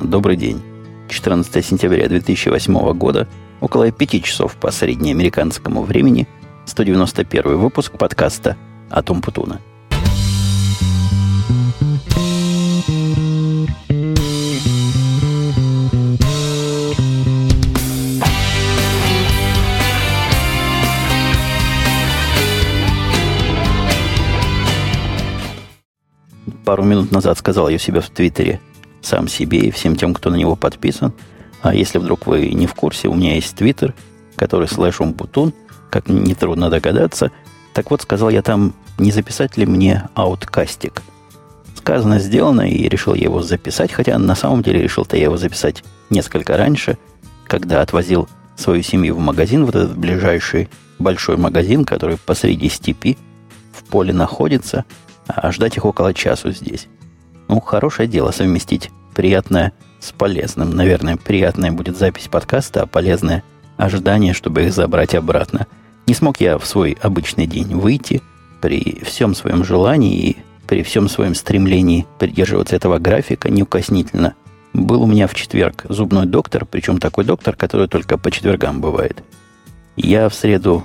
Добрый день. 14 сентября 2008 года, около 5 часов по среднеамериканскому времени, 191 выпуск подкаста «Атом Путуна». пару минут назад сказал я себе в Твиттере сам себе и всем тем, кто на него подписан. А если вдруг вы не в курсе, у меня есть Твиттер, который слэш умпутун, как нетрудно догадаться. Так вот, сказал я там, не записать ли мне ауткастик. Сказано, сделано, и решил я его записать, хотя на самом деле решил-то я его записать несколько раньше, когда отвозил свою семью в магазин, вот этот ближайший большой магазин, который посреди степи в поле находится – а ждать их около часу здесь. Ну, хорошее дело совместить приятное с полезным. Наверное, приятная будет запись подкаста, а полезное ожидание, чтобы их забрать обратно. Не смог я в свой обычный день выйти при всем своем желании и при всем своем стремлении придерживаться этого графика неукоснительно. Был у меня в четверг зубной доктор, причем такой доктор, который только по четвергам бывает. Я в среду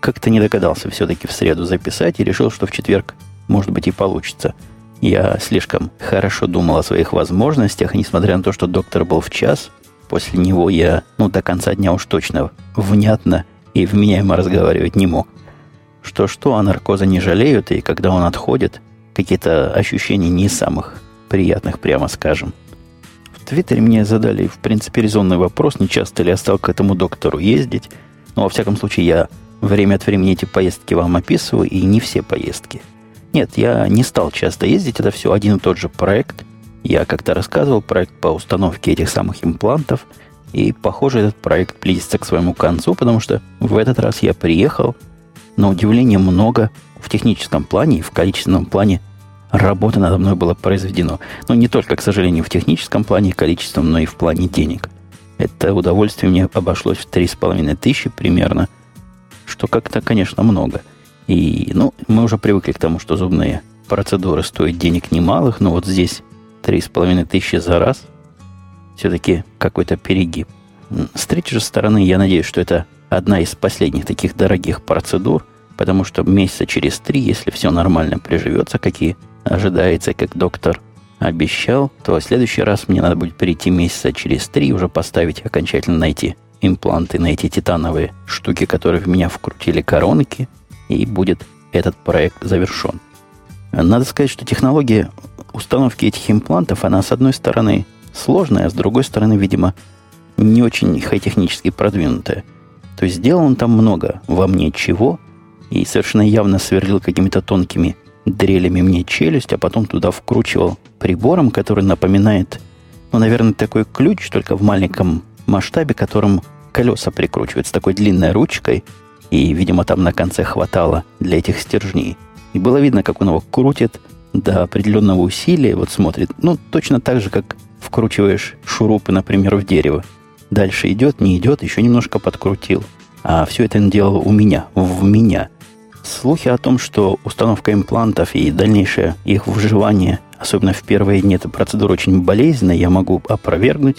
как-то не догадался все-таки в среду записать и решил, что в четверг может быть, и получится. Я слишком хорошо думал о своих возможностях, несмотря на то, что доктор был в час, после него я, ну, до конца дня уж точно внятно и вменяемо разговаривать не мог. Что-что, а наркоза не жалеют, и когда он отходит, какие-то ощущения не самых приятных, прямо скажем. В Твиттере мне задали, в принципе, резонный вопрос, не часто ли я стал к этому доктору ездить. Но, во всяком случае, я время от времени эти поездки вам описываю, и не все поездки – нет, я не стал часто ездить, это все один и тот же проект. Я как-то рассказывал проект по установке этих самых имплантов, и, похоже, этот проект близится к своему концу, потому что в этот раз я приехал, на удивление много в техническом плане и в количественном плане работы надо мной было произведено. Но не только, к сожалению, в техническом плане и количеством, но и в плане денег. Это удовольствие мне обошлось в 3,5 тысячи примерно, что как-то, конечно, много – и, ну, мы уже привыкли к тому, что зубные процедуры стоят денег немалых, но вот здесь три с половиной тысячи за раз все-таки какой-то перегиб. С третьей же стороны, я надеюсь, что это одна из последних таких дорогих процедур, потому что месяца через три, если все нормально приживется, как и ожидается, как доктор обещал, то в следующий раз мне надо будет перейти месяца через три уже поставить окончательно найти импланты, на эти титановые штуки, которые в меня вкрутили коронки – и будет этот проект завершен. Надо сказать, что технология установки этих имплантов, она с одной стороны сложная, а с другой стороны, видимо, не очень хай-технически продвинутая. То есть сделал он там много во мне чего, и совершенно явно сверлил какими-то тонкими дрелями мне челюсть, а потом туда вкручивал прибором, который напоминает, ну, наверное, такой ключ, только в маленьком масштабе, которым колеса прикручивают с такой длинной ручкой, и, видимо, там на конце хватало для этих стержней. И было видно, как он его крутит до определенного усилия, вот смотрит. Ну, точно так же, как вкручиваешь шурупы, например, в дерево. Дальше идет, не идет, еще немножко подкрутил. А все это он делал у меня, в меня. Слухи о том, что установка имплантов и дальнейшее их вживание, особенно в первые дни, эта процедура очень болезненная, я могу опровергнуть.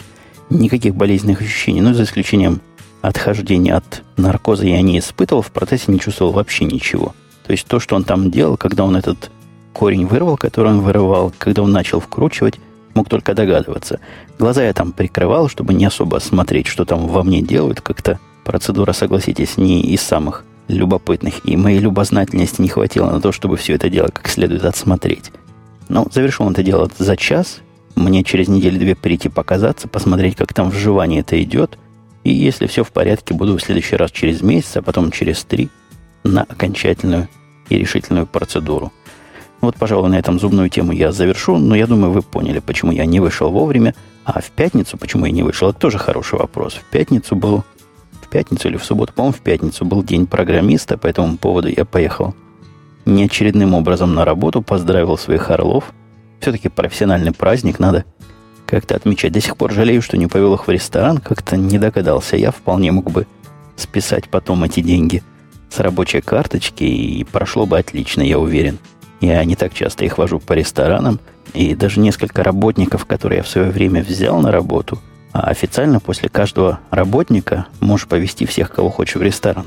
Никаких болезненных ощущений, ну, за исключением отхождения от наркоза я не испытывал, в процессе не чувствовал вообще ничего. То есть то, что он там делал, когда он этот корень вырвал, который он вырывал, когда он начал вкручивать, мог только догадываться. Глаза я там прикрывал, чтобы не особо смотреть, что там во мне делают. Как-то процедура, согласитесь, не из самых любопытных. И моей любознательности не хватило на то, чтобы все это дело как следует отсмотреть. Но завершил он это дело за час. Мне через неделю-две прийти показаться, посмотреть, как там вживание это идет – и если все в порядке, буду в следующий раз через месяц, а потом через три на окончательную и решительную процедуру. Вот, пожалуй, на этом зубную тему я завершу, но я думаю, вы поняли, почему я не вышел вовремя. А в пятницу, почему я не вышел, это тоже хороший вопрос. В пятницу был... В пятницу или в субботу, по-моему, в пятницу был день программиста, по этому поводу я поехал неочередным образом на работу, поздравил своих орлов. Все-таки профессиональный праздник, надо как-то отмечать. До сих пор жалею, что не повел их в ресторан, как-то не догадался. Я вполне мог бы списать потом эти деньги с рабочей карточки, и прошло бы отлично, я уверен. Я не так часто их вожу по ресторанам, и даже несколько работников, которые я в свое время взял на работу, а официально после каждого работника можешь повести всех, кого хочешь в ресторан.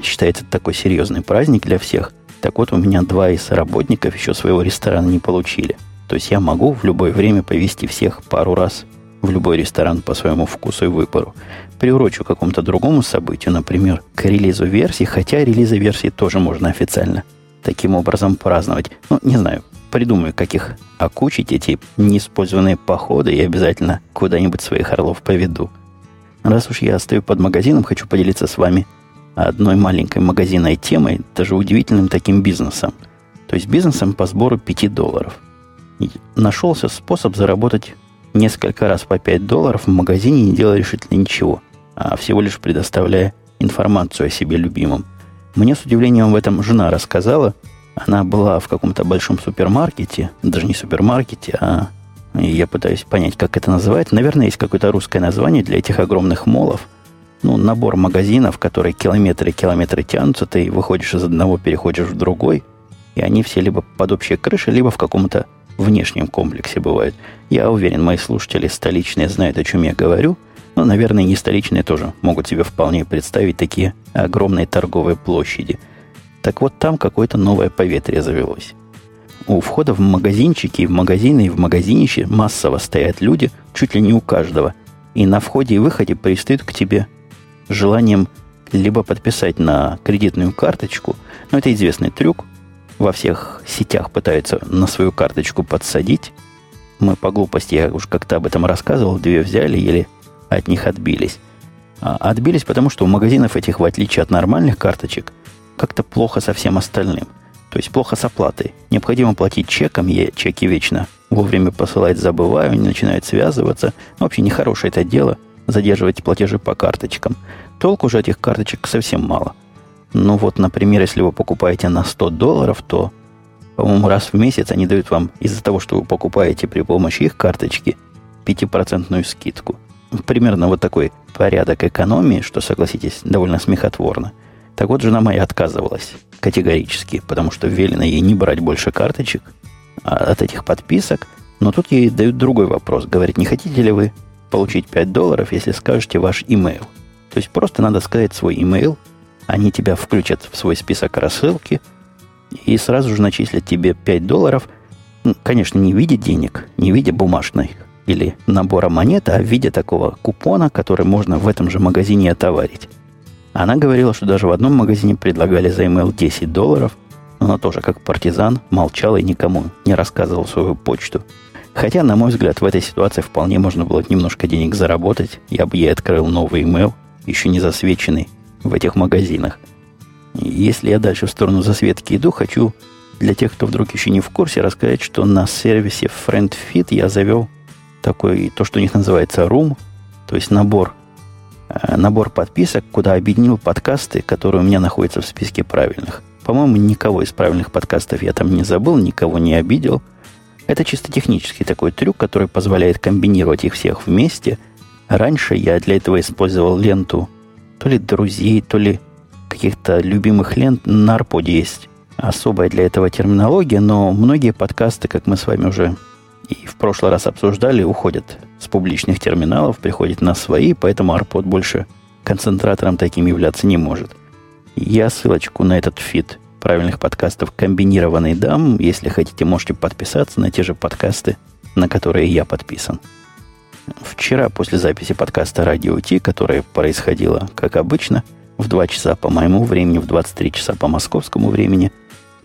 Считается такой серьезный праздник для всех. Так вот, у меня два из работников еще своего ресторана не получили. То есть я могу в любое время повести всех пару раз в любой ресторан по своему вкусу и выбору. Приурочу к какому-то другому событию, например, к релизу версии, хотя релизы версии тоже можно официально таким образом праздновать. Ну, не знаю, придумаю, как их окучить, эти неиспользованные походы, и обязательно куда-нибудь своих орлов поведу. Раз уж я стою под магазином, хочу поделиться с вами одной маленькой магазинной темой, даже удивительным таким бизнесом. То есть бизнесом по сбору 5 долларов. Нашелся способ заработать несколько раз по 5 долларов в магазине, не делая решительно ничего, а всего лишь предоставляя информацию о себе любимом. Мне с удивлением в этом жена рассказала. Она была в каком-то большом супермаркете, даже не супермаркете, а я пытаюсь понять, как это называется. Наверное, есть какое-то русское название для этих огромных молов. Ну, набор магазинов, которые километры и километры тянутся, ты выходишь из одного, переходишь в другой, и они все либо под общей крышей, либо в каком-то внешнем комплексе бывают. Я уверен, мои слушатели столичные знают, о чем я говорю, но, наверное, не столичные тоже могут себе вполне представить такие огромные торговые площади. Так вот, там какое-то новое поветрие завелось. У входа в магазинчики, в магазины и в магазинище массово стоят люди, чуть ли не у каждого. И на входе и выходе пристают к тебе желанием либо подписать на кредитную карточку, но это известный трюк, во всех сетях пытаются на свою карточку подсадить. Мы по глупости, я уже как-то об этом рассказывал, две взяли или от них отбились. А отбились потому, что у магазинов этих, в отличие от нормальных карточек, как-то плохо со всем остальным. То есть плохо с оплатой. Необходимо платить чеком, я чеки вечно вовремя посылать забываю, они начинают связываться. Ну, вообще нехорошее это дело, задерживать платежи по карточкам. Толку же этих карточек совсем мало – ну вот, например, если вы покупаете на 100 долларов, то, по-моему, раз в месяц они дают вам из-за того, что вы покупаете при помощи их карточки, 5% скидку. Примерно вот такой порядок экономии, что, согласитесь, довольно смехотворно. Так вот, жена моя отказывалась категорически, потому что велено ей не брать больше карточек а от этих подписок. Но тут ей дают другой вопрос. Говорит, не хотите ли вы получить 5 долларов, если скажете ваш имейл? То есть просто надо сказать свой имейл, они тебя включат в свой список рассылки и сразу же начислят тебе 5 долларов. Ну, конечно, не в виде денег, не в виде бумажной или набора монет, а в виде такого купона, который можно в этом же магазине отоварить. Она говорила, что даже в одном магазине предлагали за email 10 долларов, она тоже, как партизан, молчала и никому не рассказывала свою почту. Хотя, на мой взгляд, в этой ситуации вполне можно было немножко денег заработать. Я бы ей открыл новый email, еще не засвеченный, в этих магазинах. Если я дальше в сторону засветки иду, хочу для тех, кто вдруг еще не в курсе, рассказать, что на сервисе FriendFit я завел такой, то, что у них называется Room, то есть набор, э, набор подписок, куда объединил подкасты, которые у меня находятся в списке правильных. По-моему, никого из правильных подкастов я там не забыл, никого не обидел. Это чисто технический такой трюк, который позволяет комбинировать их всех вместе. Раньше я для этого использовал ленту то ли друзей, то ли каких-то любимых лент на Арподе есть особая для этого терминология, но многие подкасты, как мы с вами уже и в прошлый раз обсуждали, уходят с публичных терминалов, приходят на свои, поэтому Арпод больше концентратором таким являться не может. Я ссылочку на этот фит правильных подкастов комбинированный дам. Если хотите, можете подписаться на те же подкасты, на которые я подписан. Вчера после записи подкаста «Радио Ти», которое происходило, как обычно, в 2 часа по моему времени, в 23 часа по московскому времени,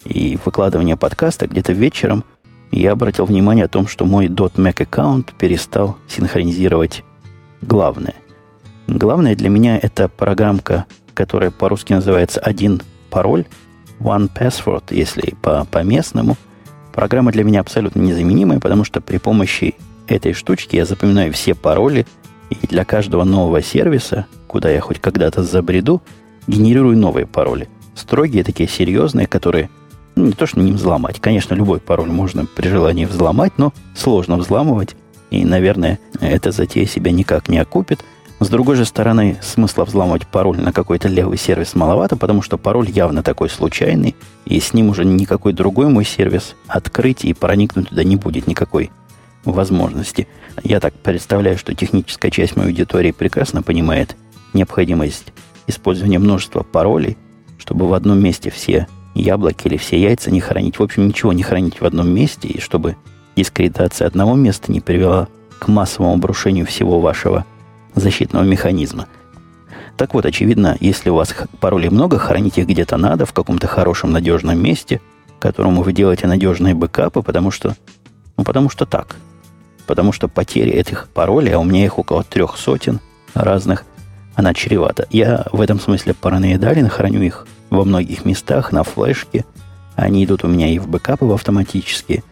и выкладывание подкаста где-то вечером, я обратил внимание о том, что мой .Mac аккаунт перестал синхронизировать главное. Главное для меня это программка, которая по-русски называется «Один пароль», One Password, если по, по местному. Программа для меня абсолютно незаменимая, потому что при помощи этой штучки я запоминаю все пароли, и для каждого нового сервиса, куда я хоть когда-то забреду, генерирую новые пароли. Строгие, такие серьезные, которые ну, не то, что не взломать. Конечно, любой пароль можно при желании взломать, но сложно взламывать. И, наверное, эта затея себя никак не окупит. С другой же стороны, смысла взламывать пароль на какой-то левый сервис маловато, потому что пароль явно такой случайный, и с ним уже никакой другой мой сервис открыть и проникнуть туда не будет никакой возможности. Я так представляю, что техническая часть моей аудитории прекрасно понимает необходимость использования множества паролей, чтобы в одном месте все яблоки или все яйца не хранить. В общем, ничего не хранить в одном месте, и чтобы дискредитация одного места не привела к массовому обрушению всего вашего защитного механизма. Так вот, очевидно, если у вас паролей много, хранить их где-то надо, в каком-то хорошем надежном месте, которому вы делаете надежные бэкапы, потому что, ну, потому что так. Потому что потеря этих паролей, а у меня их около трех сотен разных, она чревата. Я в этом смысле параноидален, храню их во многих местах, на флешке. Они идут у меня и в бэкапы в автоматические.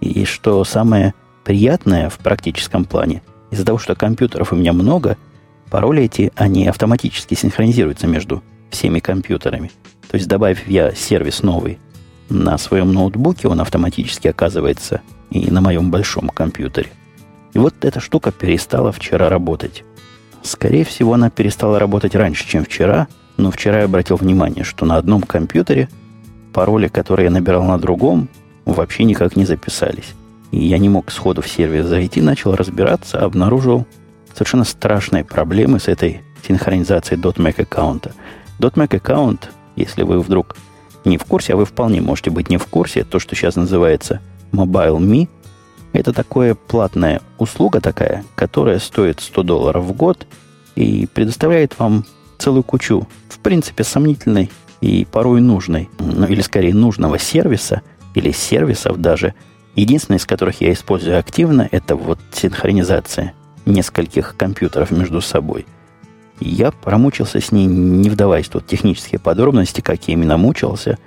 И что самое приятное в практическом плане – из-за того, что компьютеров у меня много, пароли эти, они автоматически синхронизируются между всеми компьютерами. То есть, добавив я сервис новый на своем ноутбуке, он автоматически оказывается и на моем большом компьютере. И вот эта штука перестала вчера работать. Скорее всего, она перестала работать раньше, чем вчера, но вчера я обратил внимание, что на одном компьютере пароли, которые я набирал на другом, вообще никак не записались. И я не мог сходу в сервис зайти, начал разбираться, обнаружил совершенно страшные проблемы с этой синхронизацией .Mac аккаунта. .Mac аккаунт, если вы вдруг не в курсе, а вы вполне можете быть не в курсе, то, что сейчас называется Mobile.me, это такая платная услуга такая, которая стоит 100 долларов в год и предоставляет вам целую кучу, в принципе, сомнительной и порой нужной, ну или скорее нужного сервиса, или сервисов даже – Единственное, из которых я использую активно, это вот синхронизация нескольких компьютеров между собой. Я промучился с ней, не вдаваясь тут в технические подробности, как я именно мучился,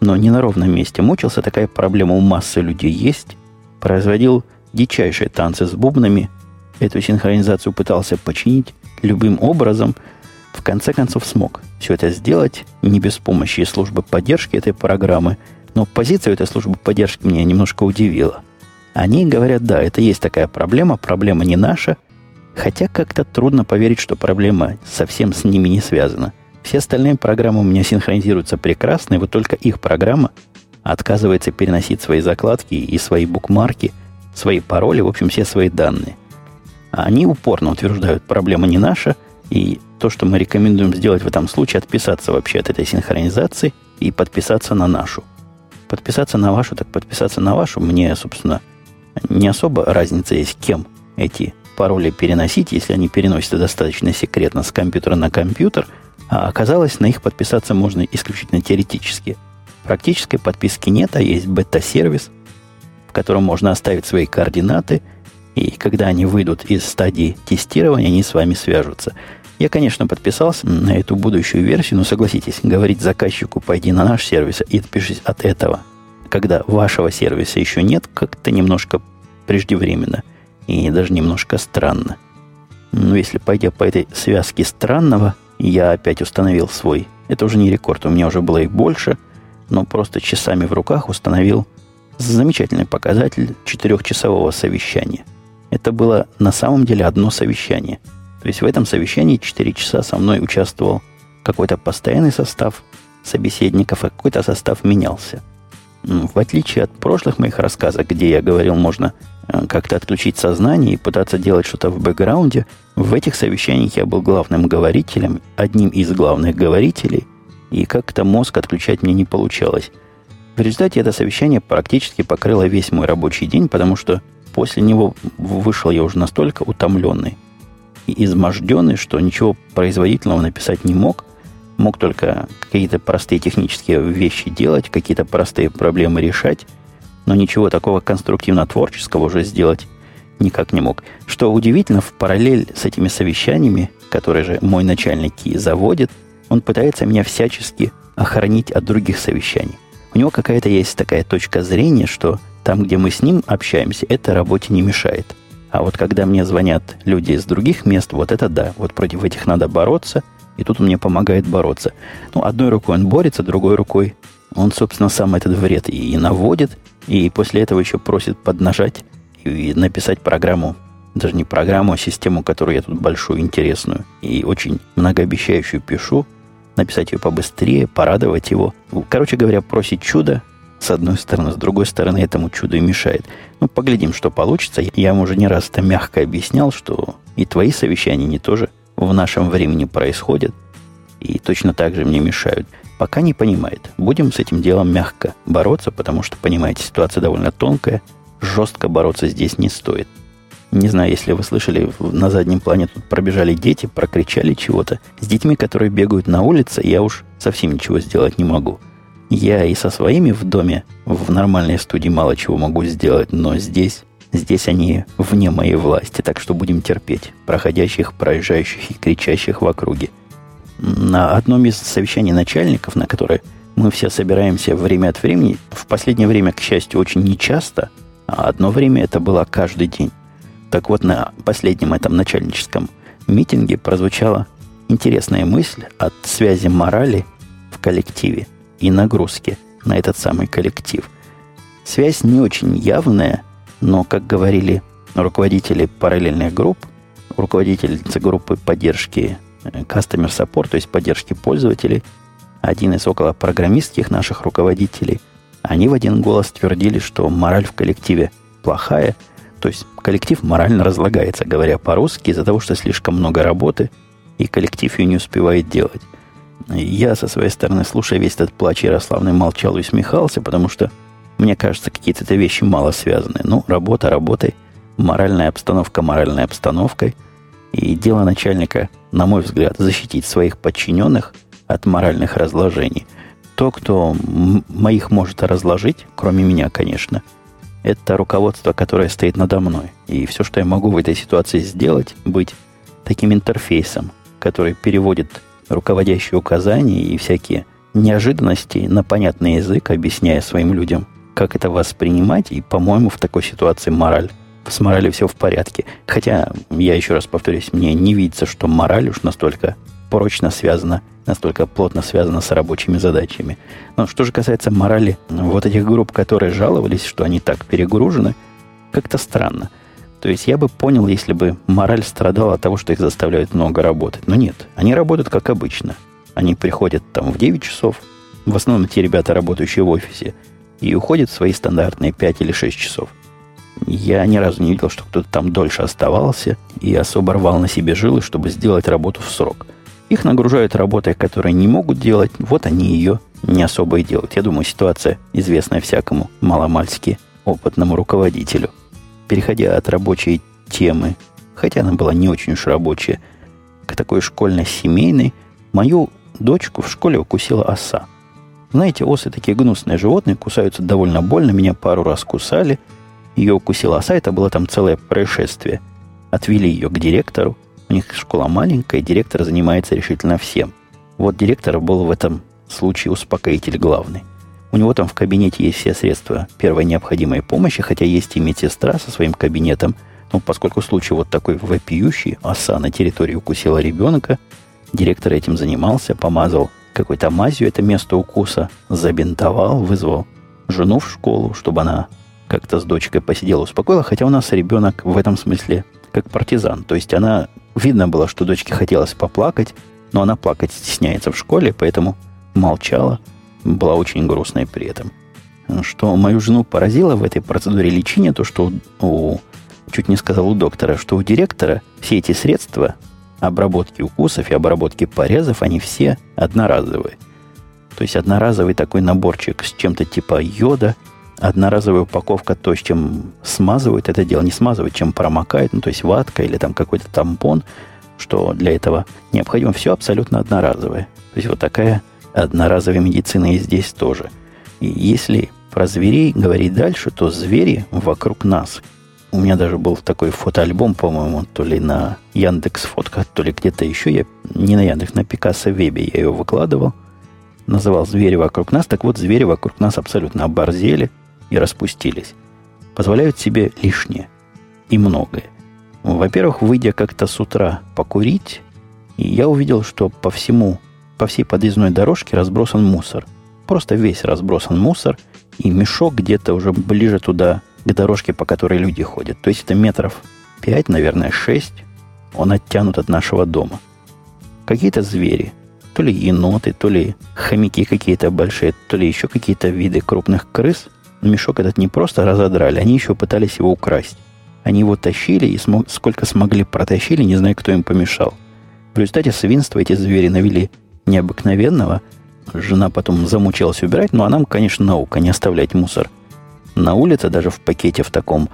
но не на ровном месте мучился. Такая проблема у массы людей есть. Производил дичайшие танцы с бубнами. Эту синхронизацию пытался починить любым образом. В конце концов смог все это сделать не без помощи службы поддержки этой программы – но позиция этой службы поддержки меня немножко удивила. Они говорят, да, это есть такая проблема, проблема не наша, хотя как-то трудно поверить, что проблема совсем с ними не связана. Все остальные программы у меня синхронизируются прекрасно, и вот только их программа отказывается переносить свои закладки и свои букмарки, свои пароли, в общем, все свои данные. А они упорно утверждают, проблема не наша, и то, что мы рекомендуем сделать в этом случае, отписаться вообще от этой синхронизации и подписаться на нашу – подписаться на вашу, так подписаться на вашу. Мне, собственно, не особо разница есть, кем эти пароли переносить, если они переносятся достаточно секретно с компьютера на компьютер, а оказалось, на их подписаться можно исключительно теоретически. Практической подписки нет, а есть бета-сервис, в котором можно оставить свои координаты, и когда они выйдут из стадии тестирования, они с вами свяжутся. Я, конечно, подписался на эту будущую версию, но согласитесь, говорить заказчику «пойди на наш сервис и отпишись от этого», когда вашего сервиса еще нет, как-то немножко преждевременно и даже немножко странно. Но если пойдя по этой связке странного, я опять установил свой. Это уже не рекорд, у меня уже было их больше, но просто часами в руках установил замечательный показатель четырехчасового совещания. Это было на самом деле одно совещание – то есть в этом совещании 4 часа со мной участвовал какой-то постоянный состав собеседников, а какой-то состав менялся. В отличие от прошлых моих рассказов, где я говорил, можно как-то отключить сознание и пытаться делать что-то в бэкграунде, в этих совещаниях я был главным говорителем, одним из главных говорителей, и как-то мозг отключать мне не получалось. В результате это совещание практически покрыло весь мой рабочий день, потому что после него вышел я уже настолько утомленный, изможденный, что ничего производительного написать не мог. Мог только какие-то простые технические вещи делать, какие-то простые проблемы решать, но ничего такого конструктивно-творческого уже сделать никак не мог. Что удивительно, в параллель с этими совещаниями, которые же мой начальник заводит, он пытается меня всячески охранить от других совещаний. У него какая-то есть такая точка зрения, что там, где мы с ним общаемся, это работе не мешает – а вот когда мне звонят люди из других мест, вот это да, вот против этих надо бороться, и тут он мне помогает бороться. Ну, одной рукой он борется, другой рукой он, собственно, сам этот вред и, наводит, и после этого еще просит поднажать и написать программу даже не программу, а систему, которую я тут большую, интересную и очень многообещающую пишу, написать ее побыстрее, порадовать его. Короче говоря, просить чудо, с одной стороны, с другой стороны, этому чуду и мешает. Ну, поглядим, что получится. Я вам уже не раз это мягко объяснял, что и твои совещания не тоже в нашем времени происходят, и точно так же мне мешают. Пока не понимает. Будем с этим делом мягко бороться, потому что, понимаете, ситуация довольно тонкая. Жестко бороться здесь не стоит. Не знаю, если вы слышали, на заднем плане тут пробежали дети, прокричали чего-то. С детьми, которые бегают на улице, я уж совсем ничего сделать не могу. Я и со своими в доме, в нормальной студии мало чего могу сделать, но здесь, здесь они вне моей власти, так что будем терпеть проходящих, проезжающих и кричащих в округе. На одном из совещаний начальников, на которое мы все собираемся время от времени, в последнее время, к счастью, очень нечасто, а одно время это было каждый день. Так вот, на последнем этом начальническом митинге прозвучала интересная мысль от связи морали в коллективе и нагрузки на этот самый коллектив. Связь не очень явная, но, как говорили руководители параллельных групп, руководительница группы поддержки Customer Support, то есть поддержки пользователей, один из около программистских наших руководителей, они в один голос твердили, что мораль в коллективе плохая – то есть коллектив морально разлагается, говоря по-русски, из-за того, что слишком много работы, и коллектив ее не успевает делать. Я со своей стороны, слушая весь этот плач Ярославный, молчал и усмехался, потому что, мне кажется, какие-то вещи мало связаны. Ну, работа работой, моральная обстановка моральной обстановкой. И дело начальника, на мой взгляд, защитить своих подчиненных от моральных разложений. То, кто моих может разложить, кроме меня, конечно – это руководство, которое стоит надо мной. И все, что я могу в этой ситуации сделать, быть таким интерфейсом, который переводит руководящие указания и всякие неожиданности на понятный язык, объясняя своим людям, как это воспринимать. И, по-моему, в такой ситуации мораль с моралью все в порядке. Хотя, я еще раз повторюсь, мне не видится, что мораль уж настолько прочно связана настолько плотно связано с рабочими задачами. Но что же касается морали вот этих групп, которые жаловались, что они так перегружены, как-то странно. То есть я бы понял, если бы мораль страдала от того, что их заставляют много работать. Но нет, они работают как обычно. Они приходят там в 9 часов, в основном те ребята, работающие в офисе, и уходят в свои стандартные 5 или 6 часов. Я ни разу не видел, что кто-то там дольше оставался и особо рвал на себе жилы, чтобы сделать работу в срок – их нагружают работой, которые не могут делать, вот они ее не особо и делают. Я думаю, ситуация известная всякому маломальски опытному руководителю. Переходя от рабочей темы, хотя она была не очень уж рабочая, к такой школьно-семейной, мою дочку в школе укусила оса. Знаете, осы такие гнусные животные, кусаются довольно больно, меня пару раз кусали. Ее укусила оса, это было там целое происшествие. Отвели ее к директору, у них школа маленькая, директор занимается решительно всем. Вот директор был в этом случае успокоитель главный. У него там в кабинете есть все средства первой необходимой помощи, хотя есть и медсестра со своим кабинетом. Но поскольку случай вот такой вопиющий, оса на территории укусила ребенка, директор этим занимался, помазал какой-то мазью это место укуса, забинтовал, вызвал жену в школу, чтобы она как-то с дочкой посидела, успокоила, хотя у нас ребенок в этом смысле как партизан. То есть она Видно было, что дочке хотелось поплакать, но она плакать стесняется в школе, поэтому молчала, была очень грустной при этом. Что мою жену поразило в этой процедуре лечения, то что у, чуть не сказал у доктора, что у директора все эти средства обработки укусов и обработки порезов, они все одноразовые. То есть одноразовый такой наборчик с чем-то типа йода, одноразовая упаковка, то, с чем смазывают это дело, не смазывают, чем промокают, ну, то есть ватка или там какой-то тампон, что для этого необходимо, все абсолютно одноразовое. То есть вот такая одноразовая медицина и здесь тоже. И если про зверей говорить дальше, то звери вокруг нас. У меня даже был такой фотоальбом, по-моему, то ли на Яндекс фотках, то ли где-то еще. Я не на Яндекс, на Пикассо Вебе я его выкладывал. Называл «Звери вокруг нас». Так вот, звери вокруг нас абсолютно оборзели – и распустились, позволяют себе лишнее и многое. Во-первых, выйдя как-то с утра покурить, я увидел, что по всему, по всей подъездной дорожке разбросан мусор. Просто весь разбросан мусор, и мешок где-то уже ближе туда, к дорожке, по которой люди ходят. То есть это метров 5, наверное, 6, он оттянут от нашего дома. Какие-то звери, то ли еноты, то ли хомяки какие-то большие, то ли еще какие-то виды крупных крыс, мешок этот не просто разодрали, они еще пытались его украсть. Они его тащили и смог, сколько смогли протащили, не знаю, кто им помешал. В результате свинства эти звери навели необыкновенного. Жена потом замучилась убирать, но она, конечно, наука, не оставлять мусор. На улице, даже в пакете в таком,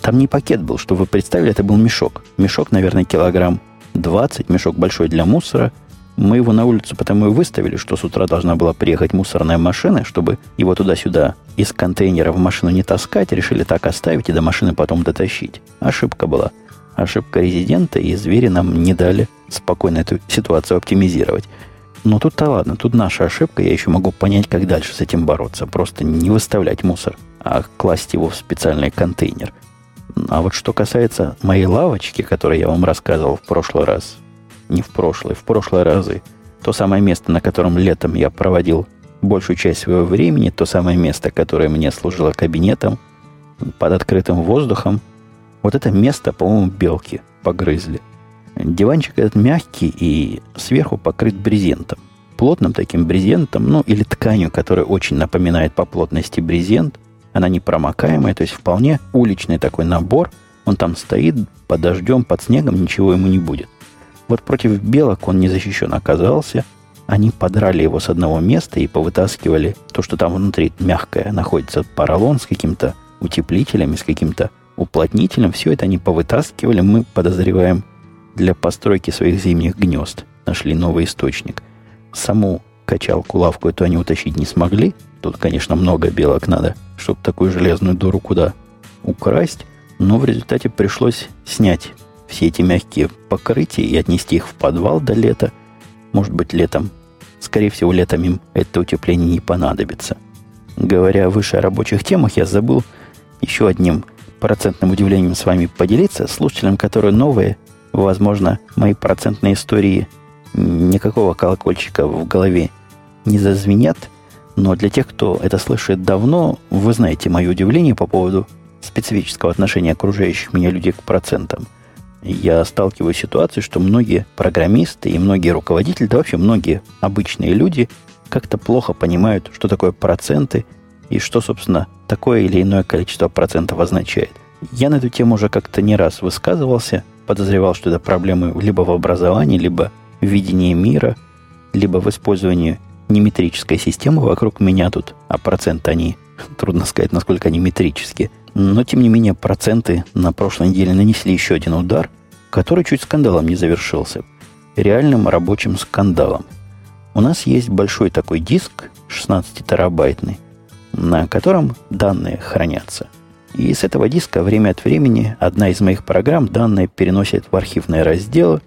там не пакет был, что вы представили, это был мешок. Мешок, наверное, килограмм 20, мешок большой для мусора. Мы его на улицу потому и выставили, что с утра должна была приехать мусорная машина, чтобы его туда-сюда из контейнера в машину не таскать, решили так оставить и до машины потом дотащить. Ошибка была. Ошибка резидента, и звери нам не дали спокойно эту ситуацию оптимизировать. Но тут-то ладно, тут наша ошибка, я еще могу понять, как дальше с этим бороться. Просто не выставлять мусор, а класть его в специальный контейнер. А вот что касается моей лавочки, которую я вам рассказывал в прошлый раз, не в прошлый, в прошлые разы, то самое место, на котором летом я проводил большую часть своего времени, то самое место, которое мне служило кабинетом, под открытым воздухом, вот это место, по-моему, белки погрызли – Диванчик этот мягкий и сверху покрыт брезентом. Плотным таким брезентом, ну или тканью, которая очень напоминает по плотности брезент. Она непромокаемая, то есть вполне уличный такой набор. Он там стоит под дождем, под снегом, ничего ему не будет. Вот против белок он не защищен оказался. Они подрали его с одного места и повытаскивали то, что там внутри мягкое находится, поролон с каким-то утеплителем, с каким-то уплотнителем. Все это они повытаскивали. Мы подозреваем для постройки своих зимних гнезд. Нашли новый источник. Саму качалку, лавку эту они утащить не смогли. Тут, конечно, много белок надо, чтобы такую железную дуру куда украсть. Но в результате пришлось снять все эти мягкие покрытия и отнести их в подвал до лета. Может быть, летом. Скорее всего, летом им это утепление не понадобится. Говоря выше о рабочих темах, я забыл еще одним процентным удивлением с вами поделиться, слушателям, которые новые Возможно, мои процентные истории никакого колокольчика в голове не зазвенят, но для тех, кто это слышит давно, вы знаете мое удивление по поводу специфического отношения окружающих меня людей к процентам. Я сталкиваюсь с ситуацией, что многие программисты и многие руководители, да вообще многие обычные люди как-то плохо понимают, что такое проценты и что, собственно, такое или иное количество процентов означает. Я на эту тему уже как-то не раз высказывался – подозревал, что это проблемы либо в образовании, либо в видении мира, либо в использовании неметрической системы вокруг меня тут, а проценты они, трудно сказать, насколько они метрические. Но, тем не менее, проценты на прошлой неделе нанесли еще один удар, который чуть скандалом не завершился. Реальным рабочим скандалом. У нас есть большой такой диск, 16-терабайтный, на котором данные хранятся. И с этого диска время от времени одна из моих программ данные переносит в архивные разделы,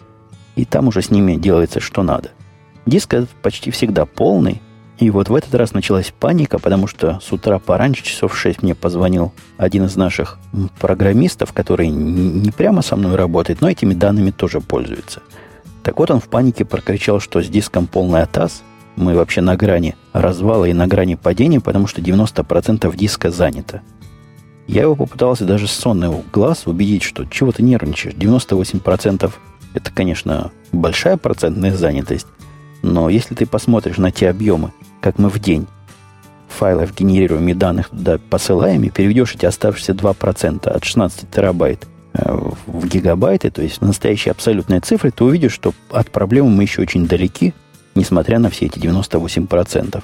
и там уже с ними делается что надо. Диск этот почти всегда полный, и вот в этот раз началась паника, потому что с утра пораньше, часов в 6, мне позвонил один из наших программистов, который не прямо со мной работает, но этими данными тоже пользуется. Так вот он в панике прокричал, что с диском полный атас, мы вообще на грани развала и на грани падения, потому что 90% диска занято. Я его попытался даже с сонного глаз убедить, что чего ты нервничаешь. 98% это, конечно, большая процентная занятость, но если ты посмотришь на те объемы, как мы в день файлов генерируем и данных туда посылаем, и переведешь эти оставшиеся 2% от 16 терабайт э, в гигабайты, то есть в настоящие абсолютные цифры, ты увидишь, что от проблемы мы еще очень далеки, несмотря на все эти 98%.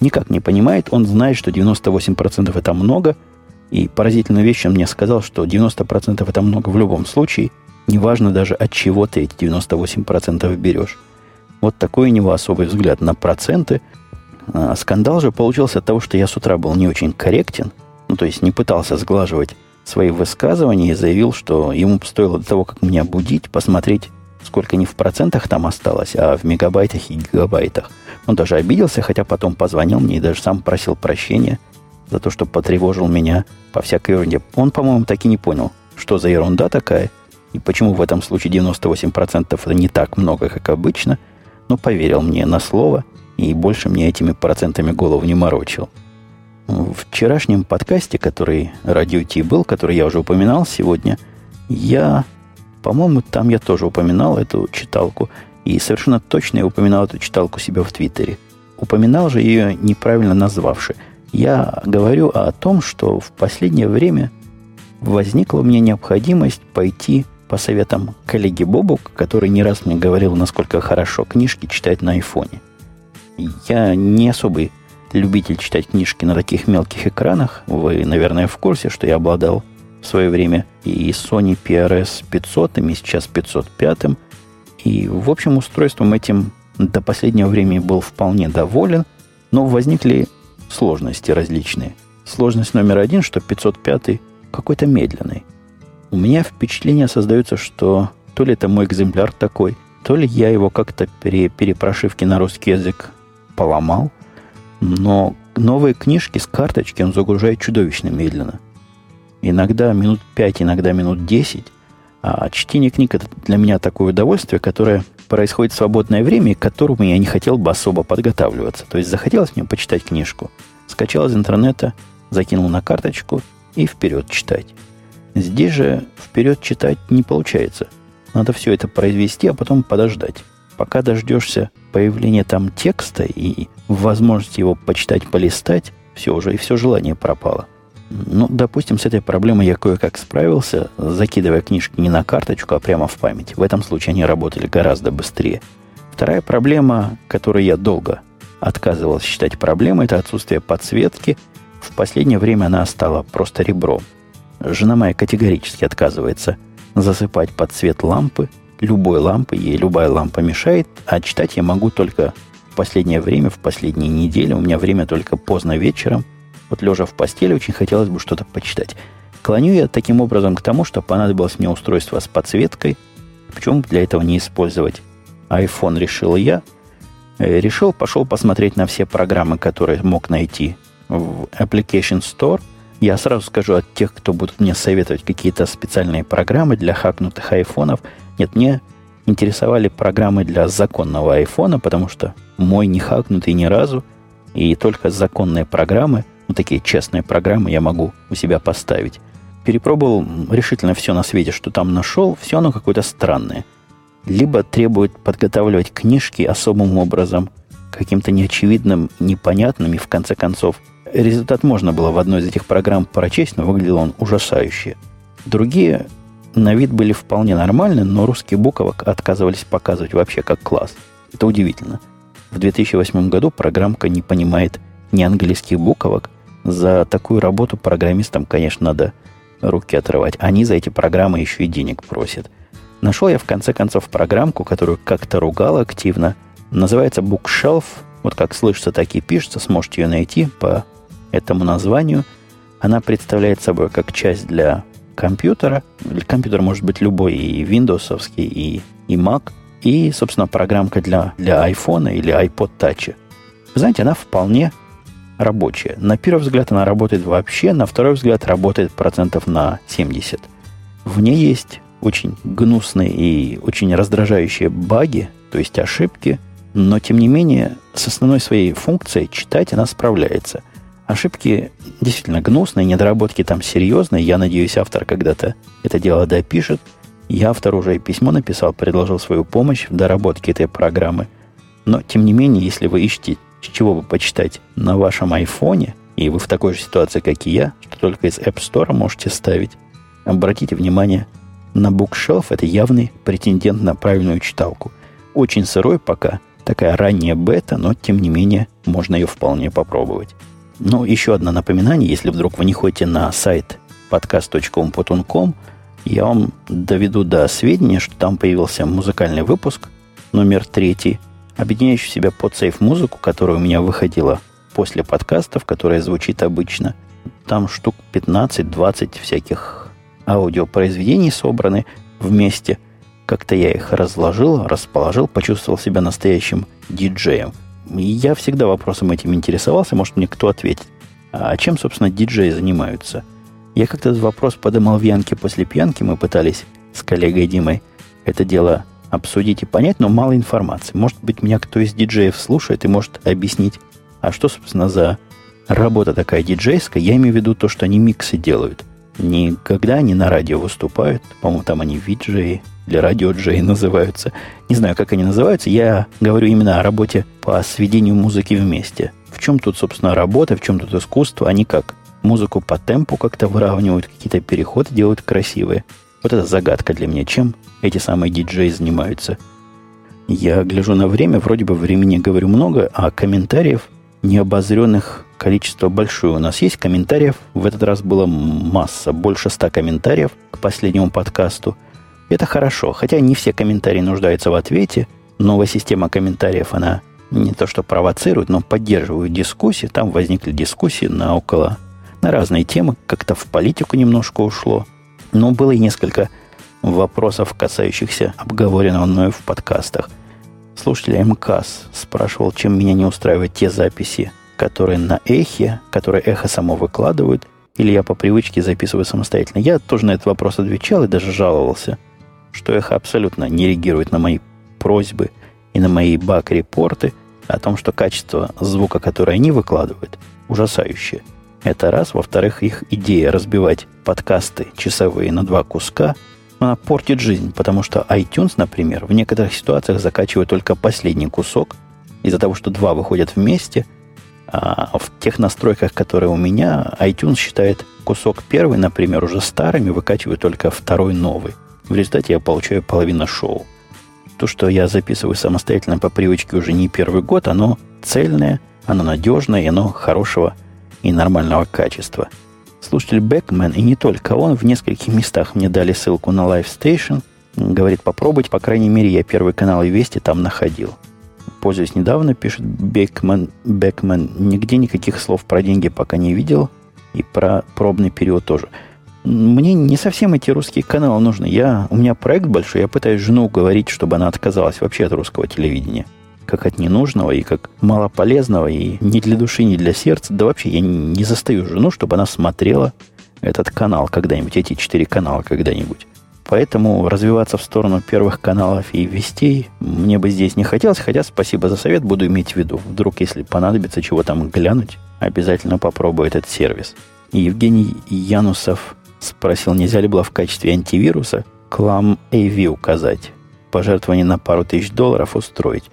Никак не понимает, он знает, что 98% это много – и поразительную вещь он мне сказал, что 90% это много в любом случае. Неважно даже от чего ты эти 98% берешь. Вот такой у него особый взгляд на проценты. А скандал же получился от того, что я с утра был не очень корректен. Ну, то есть не пытался сглаживать свои высказывания и заявил, что ему стоило до того, как меня будить, посмотреть, сколько не в процентах там осталось, а в мегабайтах и гигабайтах. Он даже обиделся, хотя потом позвонил мне и даже сам просил прощения – за то, что потревожил меня по всякой ерунде. Он, по-моему, так и не понял, что за ерунда такая, и почему в этом случае 98% это не так много, как обычно, но поверил мне на слово и больше мне этими процентами голову не морочил. В вчерашнем подкасте, который Радио Ти был, который я уже упоминал сегодня, Я, по-моему, там я тоже упоминал эту читалку. И совершенно точно я упоминал эту читалку себя в Твиттере. Упоминал же ее неправильно назвавши. Я говорю о том, что в последнее время возникла у меня необходимость пойти по советам коллеги Бобук, который не раз мне говорил, насколько хорошо книжки читать на айфоне. Я не особый любитель читать книжки на таких мелких экранах. Вы, наверное, в курсе, что я обладал в свое время и Sony PRS 500, и сейчас 505. И, в общем, устройством этим до последнего времени был вполне доволен, но возникли сложности различные. Сложность номер один, что 505 какой-то медленный. У меня впечатление создается, что то ли это мой экземпляр такой, то ли я его как-то при перепрошивке на русский язык поломал, но новые книжки с карточки он загружает чудовищно медленно. Иногда минут 5, иногда минут 10. А чтение книг это для меня такое удовольствие, которое происходит в свободное время, и к которому я не хотел бы особо подготавливаться. То есть захотелось мне почитать книжку. Скачал из интернета, закинул на карточку и вперед читать. Здесь же вперед читать не получается. Надо все это произвести, а потом подождать. Пока дождешься появления там текста и возможности его почитать, полистать, все уже, и все желание пропало. Ну, допустим, с этой проблемой я кое-как справился, закидывая книжки не на карточку, а прямо в память. В этом случае они работали гораздо быстрее. Вторая проблема, которую я долго отказывался считать проблемой, это отсутствие подсветки. В последнее время она стала просто ребром. Жена моя категорически отказывается засыпать под цвет лампы, любой лампы, ей любая лампа мешает, а читать я могу только в последнее время, в последние недели. У меня время только поздно вечером. Вот лежа в постели, очень хотелось бы что-то почитать. Клоню я таким образом к тому, что понадобилось мне устройство с подсветкой. Почему для этого не использовать iPhone, решил я. Э, решил, пошел посмотреть на все программы, которые мог найти в Application Store. Я сразу скажу от тех, кто будут мне советовать какие-то специальные программы для хакнутых айфонов. Нет, мне интересовали программы для законного айфона, потому что мой не хакнутый ни разу, и только законные программы, ну такие честные программы я могу у себя поставить. Перепробовал решительно все на свете, что там нашел, все оно какое-то странное. Либо требует подготавливать книжки особым образом, каким-то неочевидным, непонятным, и в конце концов результат можно было в одной из этих программ прочесть, но выглядел он ужасающе. Другие на вид были вполне нормальны, но русский буквок отказывались показывать вообще как класс. Это удивительно. В 2008 году программка не понимает ни английских буквок. За такую работу программистам, конечно, надо руки отрывать. Они за эти программы еще и денег просят. Нашел я в конце концов программку, которую как-то ругал активно. Называется Bookshelf. Вот как слышится, так и пишется. Сможете ее найти по этому названию. Она представляет собой как часть для компьютера. Компьютер может быть любой, и Windows, и, и Mac. И, собственно, программка для, для iPhone или iPod Touch. Знаете, она вполне рабочая. На первый взгляд она работает вообще, на второй взгляд работает процентов на 70. В ней есть очень гнусные и очень раздражающие баги, то есть ошибки, но тем не менее с основной своей функцией читать она справляется – Ошибки действительно гнусные, недоработки там серьезные. Я надеюсь, автор когда-то это дело допишет. Я автор уже и письмо написал, предложил свою помощь в доработке этой программы. Но, тем не менее, если вы ищете, с чего бы почитать на вашем айфоне, и вы в такой же ситуации, как и я, что только из App Store можете ставить, обратите внимание на Bookshelf. Это явный претендент на правильную читалку. Очень сырой пока, такая ранняя бета, но, тем не менее, можно ее вполне попробовать. Ну, еще одно напоминание, если вдруг вы не ходите на сайт podcast.com.com, я вам доведу до сведения, что там появился музыкальный выпуск, номер третий, объединяющий в себя под сейф музыку, которая у меня выходила после подкастов, которая звучит обычно. Там штук 15-20 всяких аудиопроизведений собраны вместе. Как-то я их разложил, расположил, почувствовал себя настоящим диджеем – я всегда вопросом этим интересовался, может мне кто ответит. А чем, собственно, диджеи занимаются? Я как-то этот вопрос подымал в Янке после пьянки, мы пытались с коллегой Димой это дело обсудить и понять, но мало информации. Может быть, меня кто из диджеев слушает и может объяснить, а что, собственно, за работа такая диджейская? Я имею в виду то, что они миксы делают. Никогда они на радио выступают. По-моему, там они виджеи или радио-джеи называются. Не знаю, как они называются. Я говорю именно о работе по сведению музыки вместе. В чем тут, собственно, работа, в чем тут искусство? Они как музыку по темпу как-то выравнивают, какие-то переходы делают красивые. Вот это загадка для меня. Чем эти самые диджеи занимаются? Я гляжу на время, вроде бы времени говорю много, а комментариев необозренных количество большое. У нас есть комментариев. В этот раз было масса, больше ста комментариев к последнему подкасту. Это хорошо, хотя не все комментарии нуждаются в ответе. Новая система комментариев, она не то что провоцирует, но поддерживает дискуссии. Там возникли дискуссии на около на разные темы, как-то в политику немножко ушло. Но было и несколько вопросов, касающихся обговоренного мною в подкастах. Слушатель МКАС спрашивал, чем меня не устраивают те записи, которые на эхе, которые эхо само выкладывают, или я по привычке записываю самостоятельно. Я тоже на этот вопрос отвечал и даже жаловался, что эхо абсолютно не реагирует на мои просьбы и на мои баг-репорты о том, что качество звука, которое они выкладывают, ужасающее – это раз. Во-вторых, их идея разбивать подкасты часовые на два куска, она портит жизнь, потому что iTunes, например, в некоторых ситуациях закачивает только последний кусок из-за того, что два выходят вместе, а в тех настройках, которые у меня, iTunes считает кусок первый, например, уже старым и выкачивает только второй новый. В результате я получаю половину шоу. То, что я записываю самостоятельно по привычке уже не первый год, оно цельное, оно надежное, и оно хорошего и нормального качества. Слушатель Бэкмен, и не только он, в нескольких местах мне дали ссылку на Live Station. Говорит, попробовать, по крайней мере, я первый канал и Вести там находил. Пользуясь недавно, пишет Бэкмен, Бэкмен, нигде никаких слов про деньги пока не видел, и про пробный период тоже. Мне не совсем эти русские каналы нужны. Я, у меня проект большой, я пытаюсь жену уговорить, чтобы она отказалась вообще от русского телевидения как от ненужного и как малополезного, и ни для души, ни для сердца. Да вообще я не застаю жену, чтобы она смотрела этот канал когда-нибудь, эти четыре канала когда-нибудь. Поэтому развиваться в сторону первых каналов и вестей мне бы здесь не хотелось, хотя спасибо за совет, буду иметь в виду. Вдруг, если понадобится чего там глянуть, обязательно попробую этот сервис. И Евгений Янусов спросил, нельзя ли было в качестве антивируса клам AV указать, пожертвование на пару тысяч долларов устроить.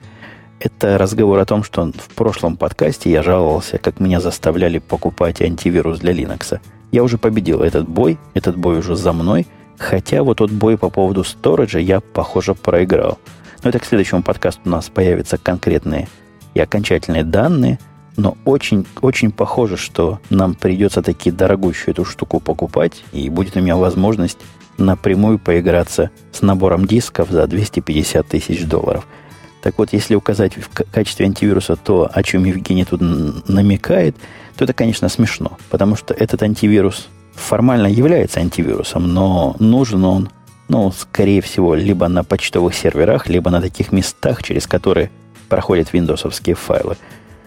Это разговор о том, что в прошлом подкасте я жаловался, как меня заставляли покупать антивирус для Linux. Я уже победил этот бой, этот бой уже за мной, хотя вот тот бой по поводу сториджа я, похоже, проиграл. Но это к следующему подкасту у нас появятся конкретные и окончательные данные, но очень, очень похоже, что нам придется таки дорогущую эту штуку покупать, и будет у меня возможность напрямую поиграться с набором дисков за 250 тысяч долларов – так вот, если указать в качестве антивируса то, о чем Евгений тут намекает, то это, конечно, смешно, потому что этот антивирус формально является антивирусом, но нужен он, ну, скорее всего, либо на почтовых серверах, либо на таких местах, через которые проходят виндосовские файлы.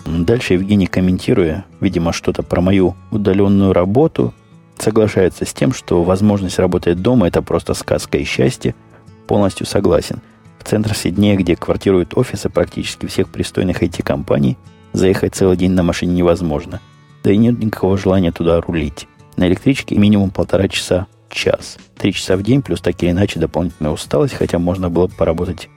Дальше Евгений, комментируя, видимо, что-то про мою удаленную работу, соглашается с тем, что возможность работать дома – это просто сказка и счастье. Полностью согласен – центр Сиднея, где квартируют офисы практически всех пристойных IT-компаний, заехать целый день на машине невозможно. Да и нет никакого желания туда рулить. На электричке минимум полтора часа, час. Три часа в день, плюс так или иначе дополнительная усталость, хотя можно было бы поработать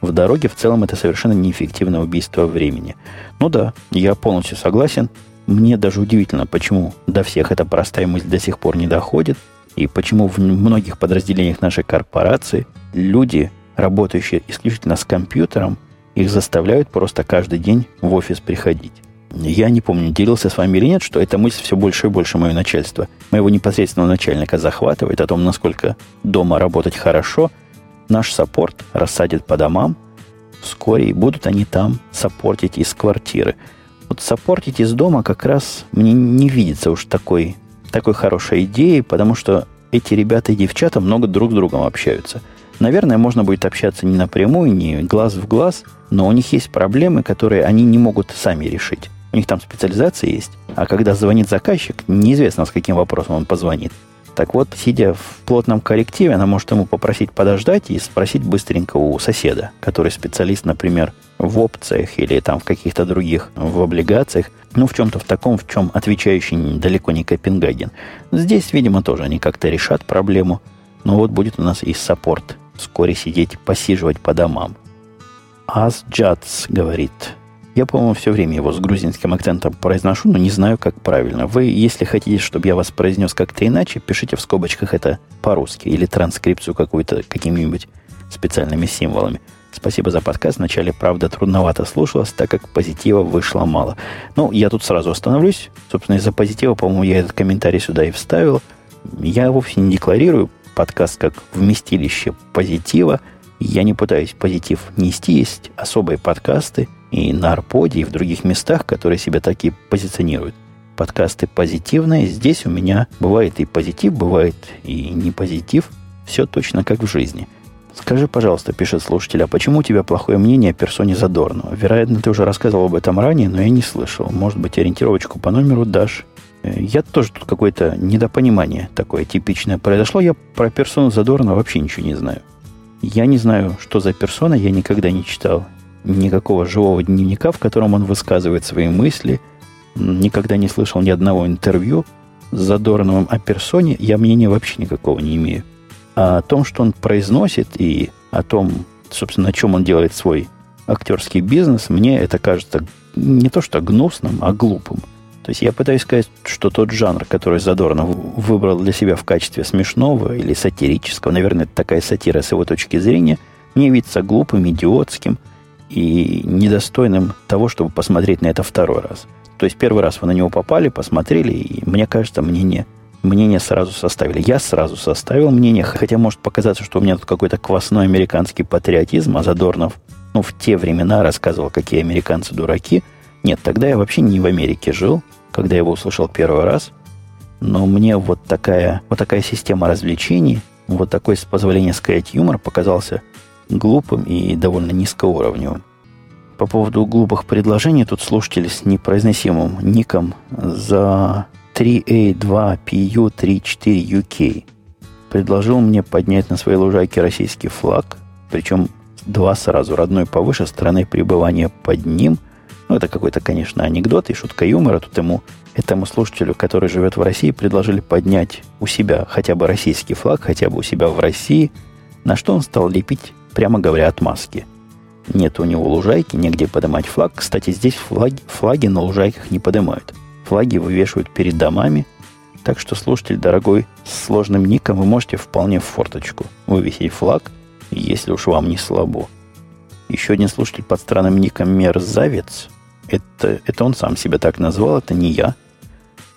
в дороге. В целом это совершенно неэффективное убийство времени. Ну да, я полностью согласен. Мне даже удивительно, почему до всех эта простая мысль до сих пор не доходит, и почему в многих подразделениях нашей корпорации люди работающие исключительно с компьютером, их заставляют просто каждый день в офис приходить. Я не помню, делился с вами или нет, что эта мысль все больше и больше мое начальство, моего непосредственного начальника захватывает о том, насколько дома работать хорошо. Наш саппорт рассадит по домам, вскоре и будут они там саппортить из квартиры. Вот саппортить из дома как раз мне не видится уж такой, такой хорошей идеей, потому что эти ребята и девчата много друг с другом общаются – Наверное, можно будет общаться не напрямую, не глаз в глаз, но у них есть проблемы, которые они не могут сами решить. У них там специализация есть, а когда звонит заказчик, неизвестно, с каким вопросом он позвонит. Так вот, сидя в плотном коллективе, она может ему попросить подождать и спросить быстренько у соседа, который специалист, например, в опциях или там в каких-то других, в облигациях, ну, в чем-то в таком, в чем отвечающий далеко не Копенгаген. Здесь, видимо, тоже они как-то решат проблему. Но вот будет у нас и саппорт. Вскоре сидеть, посиживать по домам. Асджац говорит, я, по-моему, все время его с грузинским акцентом произношу, но не знаю, как правильно. Вы, если хотите, чтобы я вас произнес как-то иначе, пишите в скобочках это по-русски или транскрипцию какую-то какими-нибудь специальными символами. Спасибо за подкаст. Вначале, правда, трудновато слушалось, так как позитива вышло мало. Ну, я тут сразу остановлюсь. Собственно, из-за позитива, по-моему, я этот комментарий сюда и вставил. Я вовсе не декларирую подкаст как вместилище позитива. Я не пытаюсь позитив нести. Есть особые подкасты и на Арподе, и в других местах, которые себя так и позиционируют. Подкасты позитивные. Здесь у меня бывает и позитив, бывает и не позитив. Все точно как в жизни – Скажи, пожалуйста, пишет слушатель, а почему у тебя плохое мнение о персоне Задорнова? Вероятно, ты уже рассказывал об этом ранее, но я не слышал. Может быть, ориентировочку по номеру дашь? Я тоже тут какое-то недопонимание такое типичное произошло. Я про персону Задорнова вообще ничего не знаю. Я не знаю, что за персона, я никогда не читал никакого живого дневника, в котором он высказывает свои мысли. Никогда не слышал ни одного интервью с Задорновым о персоне. Я мнения вообще никакого не имею. А о том, что он произносит, и о том, собственно, о чем он делает свой актерский бизнес, мне это кажется не то что гнусным, а глупым. То есть я пытаюсь сказать, что тот жанр, который Задорнов выбрал для себя в качестве смешного или сатирического, наверное, это такая сатира с его точки зрения, мне видится глупым, идиотским и недостойным того, чтобы посмотреть на это второй раз. То есть первый раз вы на него попали, посмотрели, и мне кажется, мнение мнение сразу составили. Я сразу составил мнение, хотя может показаться, что у меня тут какой-то квасной американский патриотизм, а Задорнов, ну, в те времена рассказывал, какие американцы дураки. Нет, тогда я вообще не в Америке жил, когда я его услышал первый раз. Но мне вот такая, вот такая система развлечений, вот такой, с позволения сказать, юмор показался глупым и довольно низкоуровневым. По поводу глупых предложений, тут слушатели с непроизносимым ником за 3A2PU34UK предложил мне поднять на своей лужайке российский флаг, причем два сразу, родной повыше, страны пребывания под ним. Ну, это какой-то, конечно, анекдот и шутка юмора. Тут ему, этому слушателю, который живет в России, предложили поднять у себя хотя бы российский флаг, хотя бы у себя в России, на что он стал лепить, прямо говоря, отмазки. Нет у него лужайки, негде поднимать флаг. Кстати, здесь флаги, флаги на лужайках не поднимают флаги вывешивают перед домами. Так что, слушатель дорогой, с сложным ником вы можете вполне в форточку вывесить флаг, если уж вам не слабо. Еще один слушатель под странным ником Мерзавец, это, это он сам себя так назвал, это не я,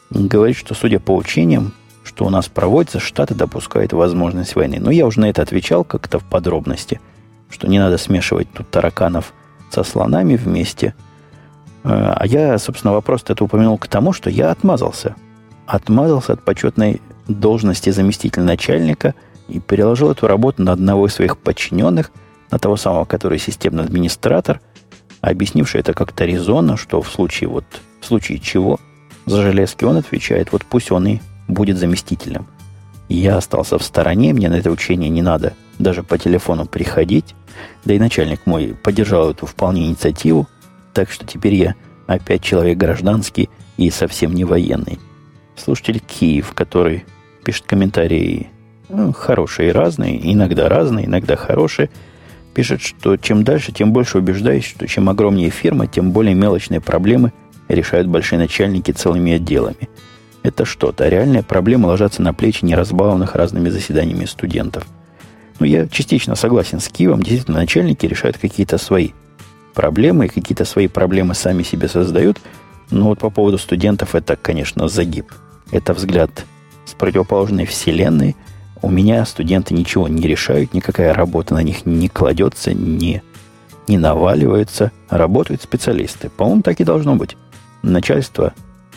говорит, что, судя по учениям, что у нас проводится, Штаты допускают возможность войны. Но я уже на это отвечал как-то в подробности, что не надо смешивать тут тараканов со слонами вместе – Э, а я, собственно, вопрос это упомянул к тому, что я отмазался. Отмазался от почетной должности заместителя начальника и переложил эту работу на одного из своих подчиненных, на того самого, который системный администратор, объяснивший это как-то резонно, что в случае вот, в случае чего за железки он отвечает, вот пусть он и будет заместителем. Я остался в стороне, мне на это учение не надо даже по телефону приходить, да и начальник мой поддержал эту вполне инициативу, так что теперь я опять человек гражданский и совсем не военный. Слушатель Киев, который пишет комментарии ну, хорошие и разные, иногда разные, иногда хорошие, пишет, что чем дальше, тем больше убеждаюсь, что чем огромнее фирма, тем более мелочные проблемы решают большие начальники целыми отделами. Это что-то. А реальные проблемы ложатся на плечи неразбавленных разными заседаниями студентов. Ну, я частично согласен с Киевом. Действительно, начальники решают какие-то свои проблемы и какие-то свои проблемы сами себе создают. Но вот по поводу студентов это, конечно, загиб. Это взгляд с противоположной вселенной. У меня студенты ничего не решают, никакая работа на них не кладется, не, не наваливается. Работают специалисты. По-моему, так и должно быть. Начальство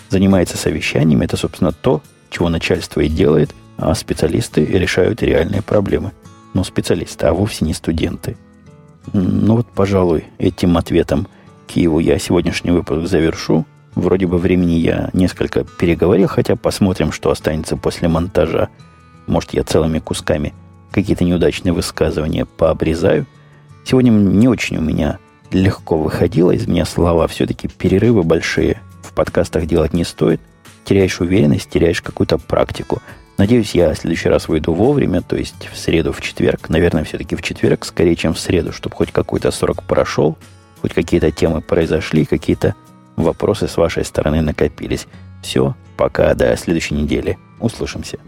занимается совещаниями. Это, собственно, то, чего начальство и делает, а специалисты решают реальные проблемы. Но специалисты, а вовсе не студенты – ну вот, пожалуй, этим ответом Киеву я сегодняшний выпуск завершу. Вроде бы времени я несколько переговорил, хотя посмотрим, что останется после монтажа. Может, я целыми кусками какие-то неудачные высказывания пообрезаю. Сегодня не очень у меня легко выходило из меня слова. Все-таки перерывы большие в подкастах делать не стоит. Теряешь уверенность, теряешь какую-то практику. Надеюсь, я в следующий раз выйду вовремя, то есть в среду, в четверг. Наверное, все-таки в четверг, скорее, чем в среду, чтобы хоть какой-то срок прошел, хоть какие-то темы произошли, какие-то вопросы с вашей стороны накопились. Все, пока до следующей недели. Услышимся.